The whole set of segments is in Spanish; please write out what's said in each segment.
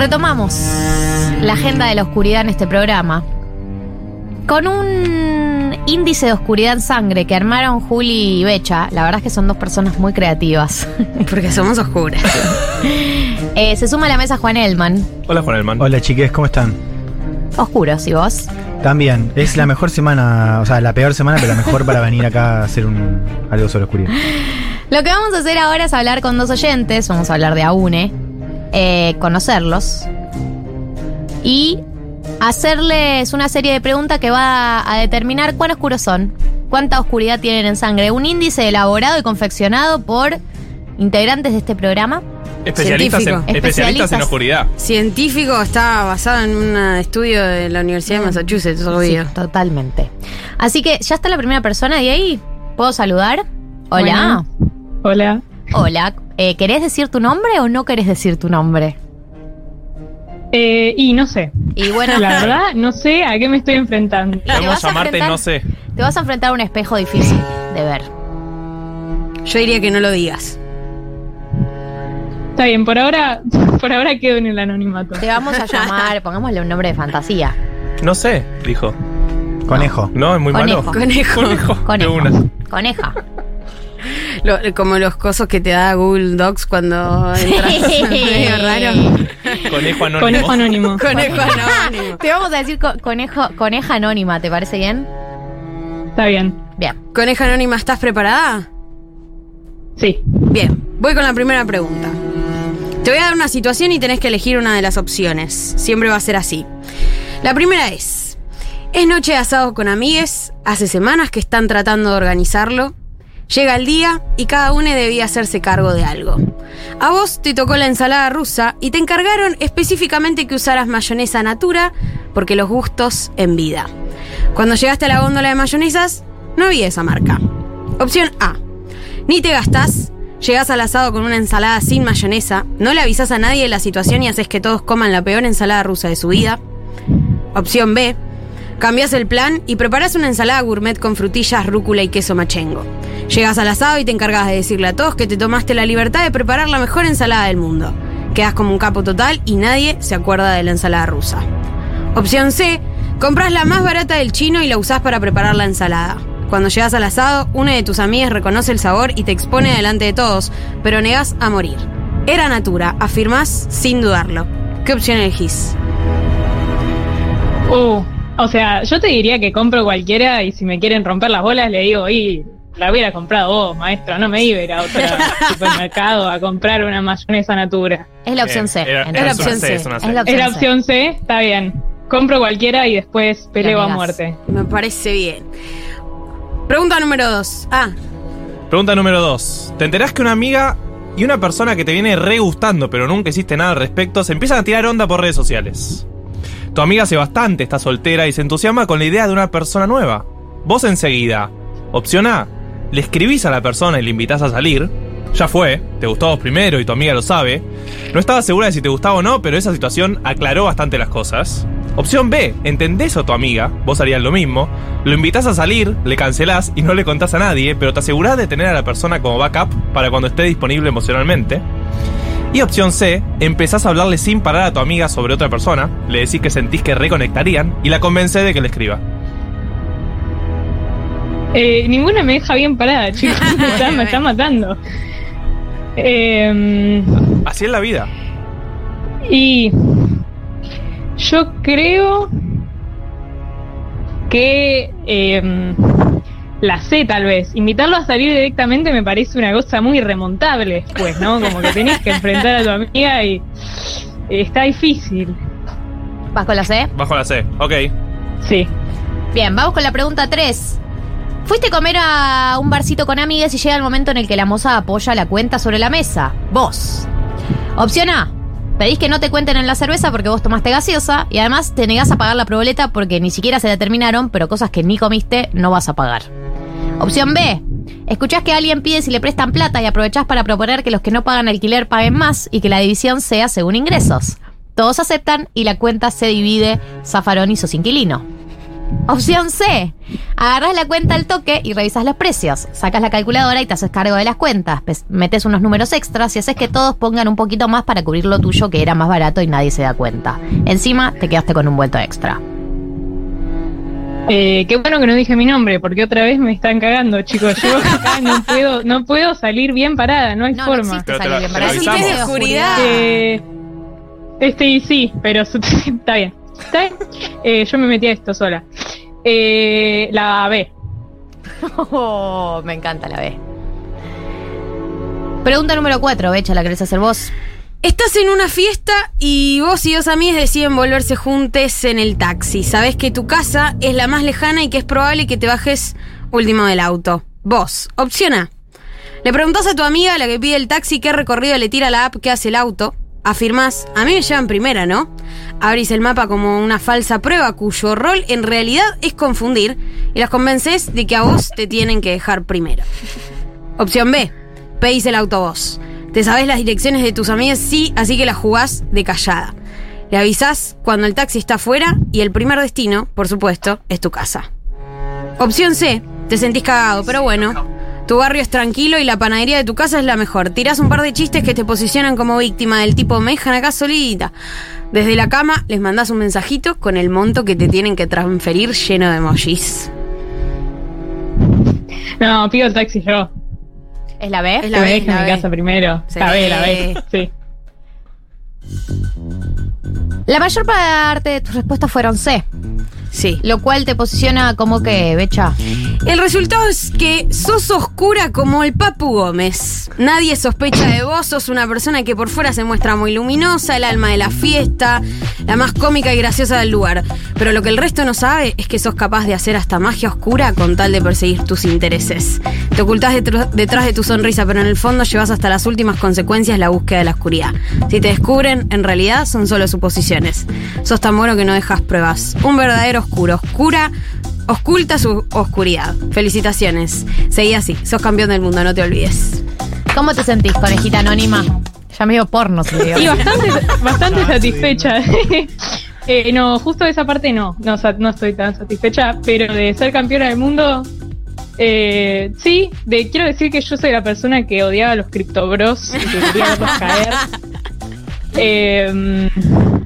Retomamos la agenda de la oscuridad en este programa. Con un índice de oscuridad en sangre que armaron Juli y Becha, la verdad es que son dos personas muy creativas. Porque somos oscuras. Eh, se suma a la mesa Juan Elman. Hola, Juan Elman. Hola chiques, ¿cómo están? Oscuros, ¿y vos? También, es la mejor semana, o sea, la peor semana, pero la mejor para venir acá a hacer un, algo sobre oscuridad. Lo que vamos a hacer ahora es hablar con dos oyentes, vamos a hablar de AUNE, eh, conocerlos y hacerles una serie de preguntas que va a determinar cuán oscuros son, cuánta oscuridad tienen en sangre. Un índice elaborado y confeccionado por integrantes de este programa. Especialistas en, Científico. especialistas Especialistas. en oscuridad. Científico está basado en un estudio de la Universidad de Massachusetts, obvio. Sí, totalmente. Así que ya está la primera persona de ahí. ¿Puedo saludar? Hola. Hola. Hola. Eh, ¿Querés decir tu nombre o no querés decir tu nombre? Eh, y no sé. Y bueno, La verdad, no sé a qué me estoy enfrentando. te vas Podemos a llamarte enfrentar- no sé. te vas a enfrentar a un espejo difícil de ver. Yo diría que no lo digas. Está bien, por ahora, por ahora quedo en el anonimato. Te vamos a llamar, pongámosle un nombre de fantasía. No sé, dijo. Conejo. No, es muy Conejo. malo. Conejo. Conejo. De Conejo. una. Coneja. Lo- como los cosos que te da Google Docs cuando entras. medio raro. Conejo anónimo. Conejo anónimo. Conejo anónimo. Te vamos a decir co- conejo, coneja anónima, ¿te parece bien? Está bien. Bien. Coneja anónima, ¿estás preparada? Sí. Bien, voy con la primera pregunta. Te voy a dar una situación y tenés que elegir una de las opciones. Siempre va a ser así. La primera es, es noche de asado con amigues, hace semanas que están tratando de organizarlo. Llega el día y cada uno debía hacerse cargo de algo. A vos te tocó la ensalada rusa y te encargaron específicamente que usaras mayonesa natura porque los gustos en vida. Cuando llegaste a la góndola de mayonesas, no había esa marca. Opción A. Ni te gastás, llegás al asado con una ensalada sin mayonesa, no le avisás a nadie de la situación y haces que todos coman la peor ensalada rusa de su vida. Opción B. Cambiás el plan y preparás una ensalada gourmet con frutillas, rúcula y queso machengo. Llegas al asado y te encargas de decirle a todos que te tomaste la libertad de preparar la mejor ensalada del mundo. Quedas como un capo total y nadie se acuerda de la ensalada rusa. Opción C. Compras la más barata del chino y la usás para preparar la ensalada. Cuando llegas al asado, una de tus amigas reconoce el sabor y te expone delante de todos, pero negás a morir. Era natura, afirmás sin dudarlo. ¿Qué opción elegís? Uh, o sea, yo te diría que compro cualquiera y si me quieren romper las bolas le digo, y la hubiera comprado vos, maestro, no me iba a ir a otro supermercado a comprar una mayonesa natura. Es la opción. C. Era, entonces. era opción opción C. C. es una Es C. la ¿Es la opción C? Está bien. Compro cualquiera y después peleo a muerte. Me parece bien. Pregunta número dos. Ah, Pregunta número 2. ¿Te enterás que una amiga y una persona que te viene re gustando, pero nunca hiciste nada al respecto, se empiezan a tirar onda por redes sociales? Tu amiga hace bastante está soltera y se entusiasma con la idea de una persona nueva. Vos enseguida, opción A, le escribís a la persona y le invitás a salir. Ya fue, te gustó vos primero y tu amiga lo sabe. No estaba segura de si te gustaba o no, pero esa situación aclaró bastante las cosas. Opción B, entendés a tu amiga, vos harías lo mismo, lo invitás a salir, le cancelás y no le contás a nadie, pero te asegurás de tener a la persona como backup para cuando esté disponible emocionalmente. Y opción C, empezás a hablarle sin parar a tu amiga sobre otra persona, le decís que sentís que reconectarían y la convencés de que le escriba. Eh, ninguna me deja bien parada, chicos. Me están matando. Eh, Así es la vida. y yo creo que eh, la C tal vez. Invitarlo a salir directamente me parece una cosa muy remontable después, ¿no? Como que tenés que enfrentar a tu amiga y está difícil. ¿Vas con la C? Bajo la C, ok. Sí. Bien, vamos con la pregunta 3. Fuiste a comer a un barcito con amigas y llega el momento en el que la moza apoya la cuenta sobre la mesa. Vos. Opción A. Pedís que no te cuenten en la cerveza porque vos tomaste gaseosa y además te negás a pagar la proboleta porque ni siquiera se la terminaron, pero cosas que ni comiste no vas a pagar. Opción B. Escuchás que alguien pide si le prestan plata y aprovechás para proponer que los que no pagan alquiler paguen más y que la división sea según ingresos. Todos aceptan y la cuenta se divide, zafarón y sos inquilino. Opción C. Agarras la cuenta al toque y revisas los precios. Sacas la calculadora y te haces cargo de las cuentas. Metes unos números extras y haces que todos pongan un poquito más para cubrir lo tuyo que era más barato y nadie se da cuenta. Encima te quedaste con un vuelto extra. Eh, qué bueno que no dije mi nombre, porque otra vez me están cagando, chicos. Yo acá no puedo, no puedo salir bien parada, no hay No, no forma. existe te salir bien te para la eso. avisamos. Es de Oscuridad. Eh, este y sí, pero su- está bien. ¿Está bien? Eh, yo me metí a esto sola. Eh, la B. Oh, me encanta la B. Pregunta número 4, Becha, ¿la querés hacer vos? Estás en una fiesta y vos y dos amigas deciden volverse juntes en el taxi. Sabés que tu casa es la más lejana y que es probable que te bajes último del auto. Vos, opción A. Le preguntás a tu amiga, la que pide el taxi, qué recorrido le tira la app que hace el auto. Afirmás, a mí me llevan primera, ¿no? Abrís el mapa como una falsa prueba cuyo rol en realidad es confundir y las convences de que a vos te tienen que dejar primero. Opción B. Pedís el auto vos. Te sabés las direcciones de tus amigas, sí, así que las jugás de callada. Le avisás cuando el taxi está afuera y el primer destino, por supuesto, es tu casa. Opción C. Te sentís cagado, pero bueno. Tu barrio es tranquilo y la panadería de tu casa es la mejor. Tirás un par de chistes que te posicionan como víctima del tipo me dejan acá solita. Desde la cama les mandás un mensajito con el monto que te tienen que transferir lleno de emojis. No, pido el taxi yo. ¿Es la B? Es la B, la en mi B. casa primero. Sí. La B, la B. Sí. La mayor parte de tus respuestas fueron C, Sí. lo cual te posiciona como que, Becha. El resultado es que sos oscura como el Papu Gómez. Nadie sospecha de vos, sos una persona que por fuera se muestra muy luminosa, el alma de la fiesta, la más cómica y graciosa del lugar. Pero lo que el resto no sabe es que sos capaz de hacer hasta magia oscura con tal de perseguir tus intereses. Te ocultás detr- detrás de tu sonrisa, pero en el fondo llevas hasta las últimas consecuencias la búsqueda de la oscuridad. Si te descubren, en realidad son solo suposiciones. Sos tan bueno que no dejas pruebas. Un verdadero oscuro. Oscura Osculta su oscuridad. Felicitaciones. Seguí así. Sos campeón del mundo, no te olvides. ¿Cómo te sentís, conejita anónima? Ya medio porno, se le Y bastante, bastante satisfecha. Eh, no, justo esa parte no, no, no estoy tan satisfecha, pero de ser campeona del mundo, eh, sí, de, quiero decir que yo soy la persona que odiaba a los criptobros y que quería verlos caer. Eh,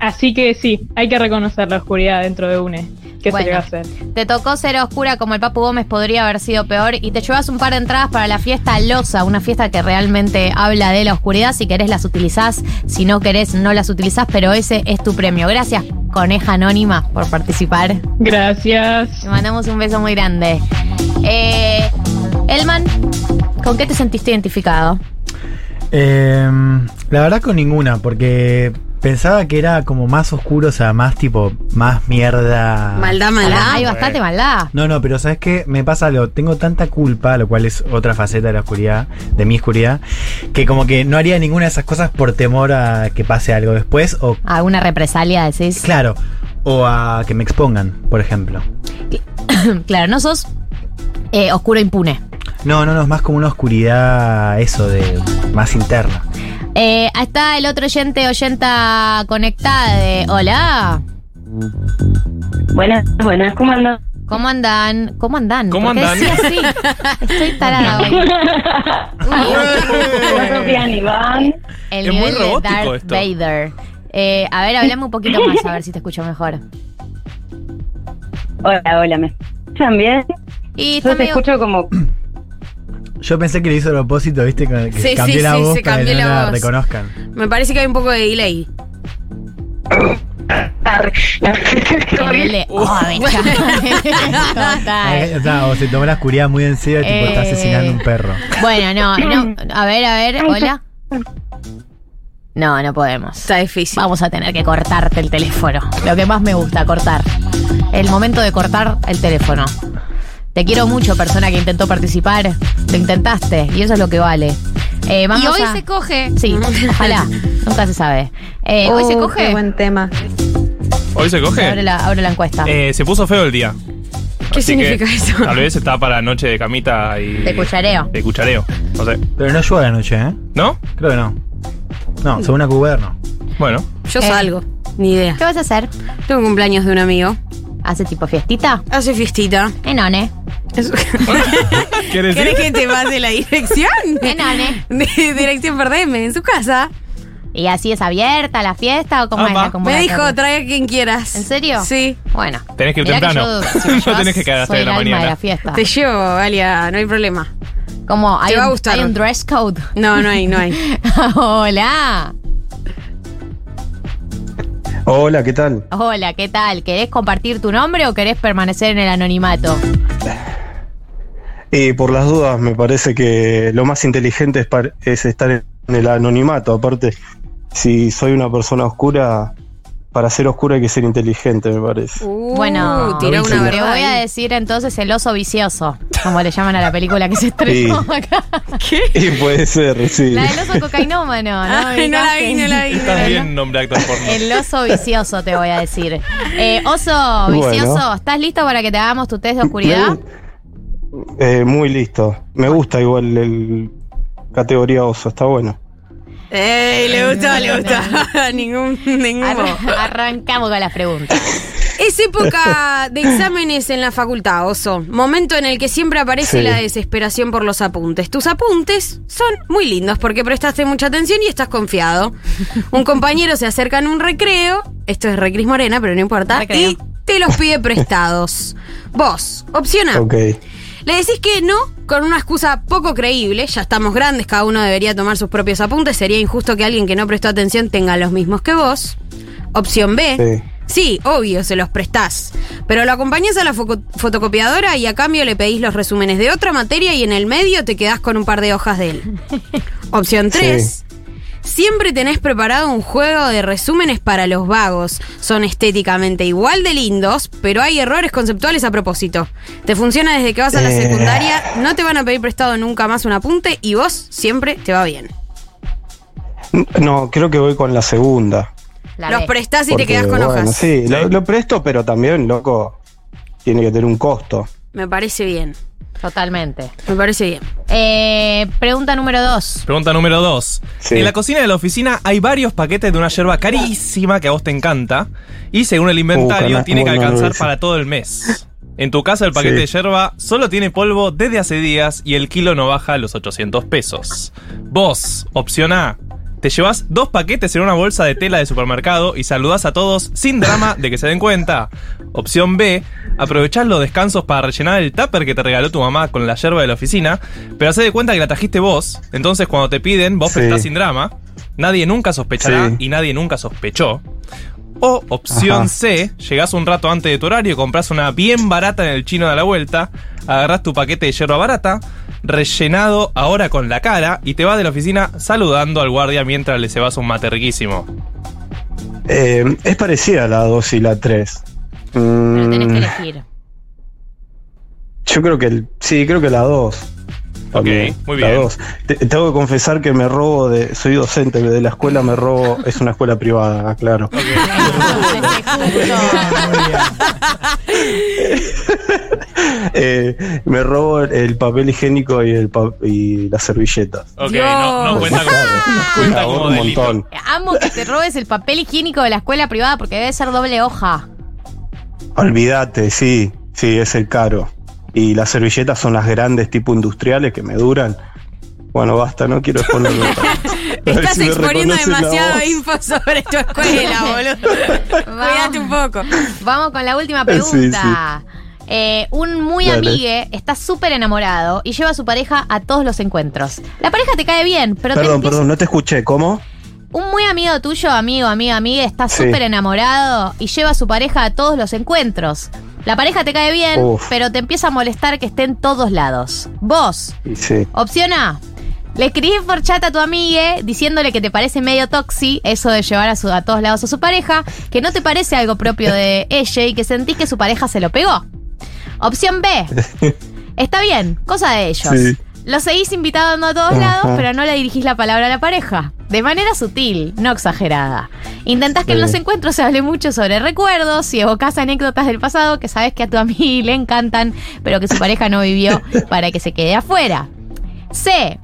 así que sí, hay que reconocer la oscuridad dentro de UNE. ¿Qué se le va a hacer? Te tocó ser oscura como el Papu Gómez, podría haber sido peor. Y te llevas un par de entradas para la fiesta Losa, una fiesta que realmente habla de la oscuridad. Si querés las utilizás, si no querés no las utilizás, pero ese es tu premio. Gracias, Coneja Anónima, por participar. Gracias. Te mandamos un beso muy grande. Eh, Elman, ¿con qué te sentiste identificado? Eh, la verdad con ninguna, porque pensaba que era como más oscuro, o sea, más tipo, más mierda. Maldad, maldad. Hay bastante maldad. No, no, pero ¿sabes qué? Me pasa algo. Tengo tanta culpa, lo cual es otra faceta de la oscuridad, de mi oscuridad, que como que no haría ninguna de esas cosas por temor a que pase algo después o, ¿Alguna represalia decís? claro, o a que me expongan, por ejemplo. claro, no sos eh, oscuro impune. No, no, no, es más como una oscuridad, eso de más interna. Eh, está el otro oyente, oyenta conectada de. Hola. Buenas, buenas, ¿cómo andan? ¿Cómo andan? ¿Cómo andan? ¿Cómo ¿Por qué andan? así? Estoy tarada hoy. El Es muy nivel de robótico Darth esto. Vader. Eh, a ver, hablame un poquito más, a ver si te escucho mejor. Hola, hola, ¿me escuchan bien? Y Yo te medio- escucho como... Yo pensé que lo hizo a propósito, ¿viste? Que Sí, sí, cambié la sí, voz se para que cambió no la la voz. reconozcan. Me parece que hay un poco de delay. Oh. Total. Eh, o sea, o se tomó la oscuridad muy en serio, tipo, está Eh. asesinando un perro. Bueno, no, no. A ver, a ver, hola. No, no podemos. Está difícil. Vamos a tener que cortarte el teléfono. Lo que más me gusta, cortar. El momento de cortar el teléfono. Te quiero mucho, persona que intentó participar. Lo intentaste y eso es lo que vale. Eh, vamos Y hoy a- se coge. Sí, ojalá. Nunca se sabe. Eh, hoy se Oh, coge. Qué buen tema. ¿Hoy se Abre coge? la, abre la encuesta. Eh, se puso feo el día. ¿Qué Así que significa eso? Tal vez está para noche de camita y. De cuchareo. De cuchareo. No sé. Pero no llueve anoche, ¿eh? ¿No? Creo que no. No, según una cuber no. Bueno. Yo Eh. salgo. Ni idea. ¿Qué vas a hacer? Tengo cumpleaños de un amigo. ¿Hace tipo fiestita? Hace fiestita. Enone. ¿Quieres que te pase la dirección? Enone. De dirección Perdeme, en su casa. ¿Y así es abierta la fiesta o cómo es la Me dijo, trae a quien quieras. ¿En serio? Sí. Bueno. Tenés que ir temprano. yo, si me No tenés que quedar hasta de la mañana. de la fiesta. Te llevo, Alia, no hay problema. Como hay, Te va a un, gustar. hay un dress code. No, no hay, no hay. Hola. Hola, ¿qué tal? Hola, ¿qué tal? ¿Querés compartir tu nombre o querés permanecer en el anonimato? Y por las dudas, me parece que lo más inteligente es, es estar en el anonimato. Aparte, si soy una persona oscura, para ser oscura hay que ser inteligente, me parece. Uh, bueno, tiró una te verdad. voy a decir entonces el oso vicioso, como le llaman a la película que se estrenó Sí. acá. Y puede ser, sí. La del oso cocainómano, ¿no? Ay, no la vi, no la vi. Estás bien, nombre actor porno. El oso vicioso, te voy a decir. Eh, oso Bueno. vicioso, ¿estás listo para que te hagamos tu test de oscuridad? Me- eh, muy listo. Me gusta igual el categoría oso, está bueno. Ey, le gustó, le gustó. ningún, ningún. Arran- arrancamos con las preguntas. Es época de exámenes en la facultad, Oso. Momento en el que siempre aparece Sí. la desesperación por los apuntes. Tus apuntes son muy lindos porque prestaste mucha atención y estás confiado. Un compañero se acerca en un recreo, esto es Recris Morena, pero no importa, Recreo. y te los pide prestados. Vos, opción A. Ok. Le decís que no con una excusa poco creíble, ya estamos grandes, cada uno debería tomar sus propios apuntes, sería injusto que alguien que no prestó atención tenga los mismos que vos. Opción B. Sí. Sí, obvio, se los prestás. Pero lo acompañás a la fotocopiadora y a cambio le pedís los resúmenes de otra materia y en el medio te quedás con un par de hojas de él. Opción 3. Siempre tenés preparado un juego de resúmenes para los vagos. Son estéticamente igual de lindos, pero hay errores conceptuales a propósito. Te funciona desde que vas a la Eh. secundaria, no te van a pedir prestado nunca más un apunte y vos siempre te va bien. No, creo que voy con la segunda. La Los B. prestás y Porque, te quedás con bueno, hojas. Sí, Lo, lo presto, pero también, loco, tiene que tener un costo. Me parece bien. Totalmente. Me parece bien. Eh, pregunta número dos. Pregunta número 2. Sí. En la cocina de la oficina hay varios paquetes de una yerba carísima que a vos te encanta y según el inventario Uh, cana- tiene que alcanzar para todo el mes. En tu caso el paquete Sí. de yerba solo tiene polvo desde hace días y el kilo no baja a los 800 pesos. Vos, opción A, te llevas dos paquetes en una bolsa de tela de supermercado y saludás a todos sin drama de que se den cuenta. Opción B, aprovechás los descansos para rellenar el tupper que te regaló tu mamá con la yerba de la oficina, pero hacé de cuenta que la trajiste vos, entonces cuando te piden, vos Sí. prestás sin drama. Nadie nunca sospechará Sí. y nadie nunca sospechó. O opción Ajá. C, llegás un rato antes de tu horario, compras una bien barata en el chino de la vuelta, agarrás tu paquete de yerba barata, rellenado ahora con la cara, y te vas de la oficina saludando al guardia mientras le cebas un mate riquísimo. Eh, es parecida la 2 y la 3. Pero tenés que elegir. Yo creo que el, sí, creo que la 2. Ok, muy La bien. 2. Te- tengo que confesar que me robo de. Soy docente de la escuela, me robo. Es una escuela privada, claro. Eh, me robo el papel higiénico y, el pa- y las servilletas. Ok, Dios. no, no cuenta como, cuenta como un delito. montón. Amo que te robes el papel higiénico de la escuela privada porque debe ser doble hoja. Olvídate, sí, sí, es el caro. Y las servilletas son las grandes tipo industriales que me duran. Bueno, basta, no quiero exponerlo. Estás si exponiendo demasiado info sobre tu escuela, boludo. Cuídate un poco. Vamos con la última Sí, pregunta. Eh, un muy Dale. amigue está súper enamorado y lleva a su pareja a todos los encuentros. La pareja te cae bien, pero te Perdón, empieza- perdón, no te escuché. ¿Cómo? un muy amigo tuyo, amigo, amiga, amiga, está Sí. súper enamorado y lleva a su pareja a todos los encuentros. La pareja te cae bien, Uf. pero te empieza a molestar que esté en todos lados. Vos, sí. Opción A. Le escribís por chat a tu amigue diciéndole que te parece medio toxi eso de llevar a, su- a todos lados a su pareja, que no te parece algo propio de ella y que sentís que su pareja se lo pegó. Opción B. Está bien, cosa de ellos. Sí. Lo seguís invitando a todos Ajá. lados, pero no le dirigís la palabra a la pareja. De manera sutil, no exagerada. Intentás que en los encuentros se hable mucho sobre recuerdos y evocás anécdotas del pasado que sabes que a tu amigo le encantan, pero que su pareja no vivió para que se quede afuera. C.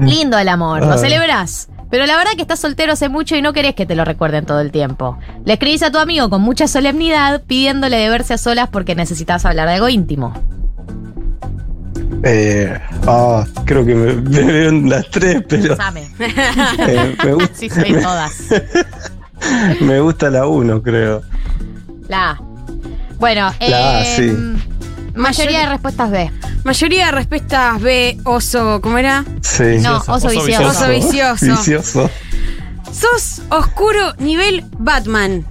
Lindo el amor, lo Ah. celebrás. Pero la verdad que estás soltero hace mucho y no querés que te lo recuerden todo el tiempo. Le escribís a tu amigo con mucha solemnidad pidiéndole de verse a solas porque necesitas hablar de algo íntimo. Eh, ah, creo que me, me veo en las tres, pero eh, me, gusta, Sí, soy todas. me gusta la uno, creo. La A. Bueno, La A, eh, sí. mayoría de respuestas B. Mayoría de respuestas B, oso, ¿cómo era? Sí. No, oso oso vicioso. Oso vicioso. Vicioso. Sos oscuro nivel Batman.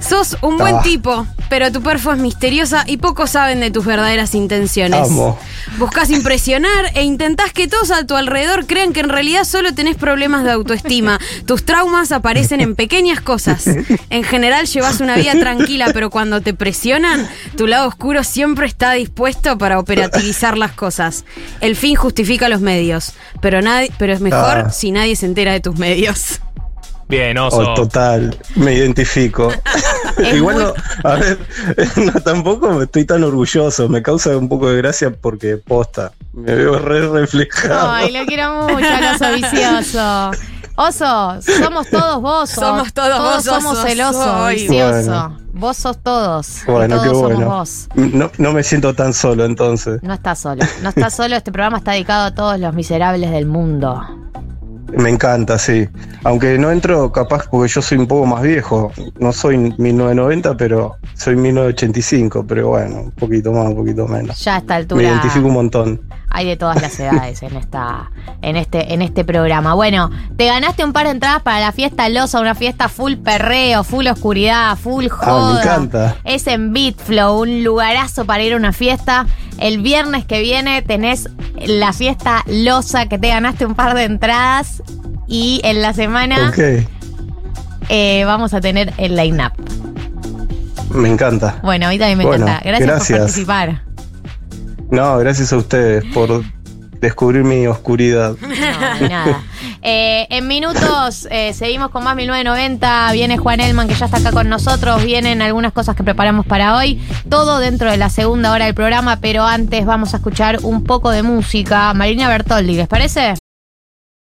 Sos un buen Ah. tipo, pero tu perfo es misteriosa y pocos saben de tus verdaderas intenciones. Amo. Buscas impresionar e intentás que todos a tu alrededor crean que en realidad solo tenés problemas de autoestima. Tus traumas aparecen en pequeñas cosas. En general llevas una vida tranquila, pero cuando te presionan, tu lado oscuro siempre está dispuesto para operativizar las cosas. El fin justifica los medios, pero, nadie, pero es mejor Ah. si nadie se entera de tus medios. Bien, Oh, oso. total, me identifico. Igual muy- no, a ver, no, tampoco estoy tan orgulloso, me causa un poco de gracia porque posta, me veo re reflejado. Ay, lo quiero mucho al oso vicioso. Oso, somos todos vos. Somos todos vos, somos el oso vicioso. Bueno. Vos sos todos. Bueno, todos qué somos bueno. vos. No, no me siento tan solo entonces. No estás solo. No estás solo. Este programa está dedicado a todos los miserables del mundo. Me encanta, sí. Aunque no entro capaz porque yo soy un poco más viejo. No soy 1990, pero soy 1985. Pero bueno, un poquito más, un poquito menos. Ya a esta Me altura identifico un montón. Hay de todas las edades en esta, en este, en este programa. Bueno, te ganaste un par de entradas para la fiesta Losa, una fiesta full perreo, full oscuridad, full joda. Ah, me encanta. Es en Beatflow, un lugarazo para ir a una fiesta. El viernes que viene tenés la fiesta Losa, que te ganaste un par de entradas. Y en la semana Ok, eh, vamos a tener el line-up. me encanta. Bueno, a mí también me Bueno, encanta. Gracias, por gracias. participar. No, gracias a ustedes por descubrir mi oscuridad. No, nada. Eh, en minutos eh, seguimos con más 1990. Viene Juan Elman, que ya está acá con nosotros. Vienen algunas cosas que preparamos para hoy. Todo dentro de la segunda hora del programa, pero antes vamos a escuchar un poco de música. Marina Bertoldi, ¿les parece?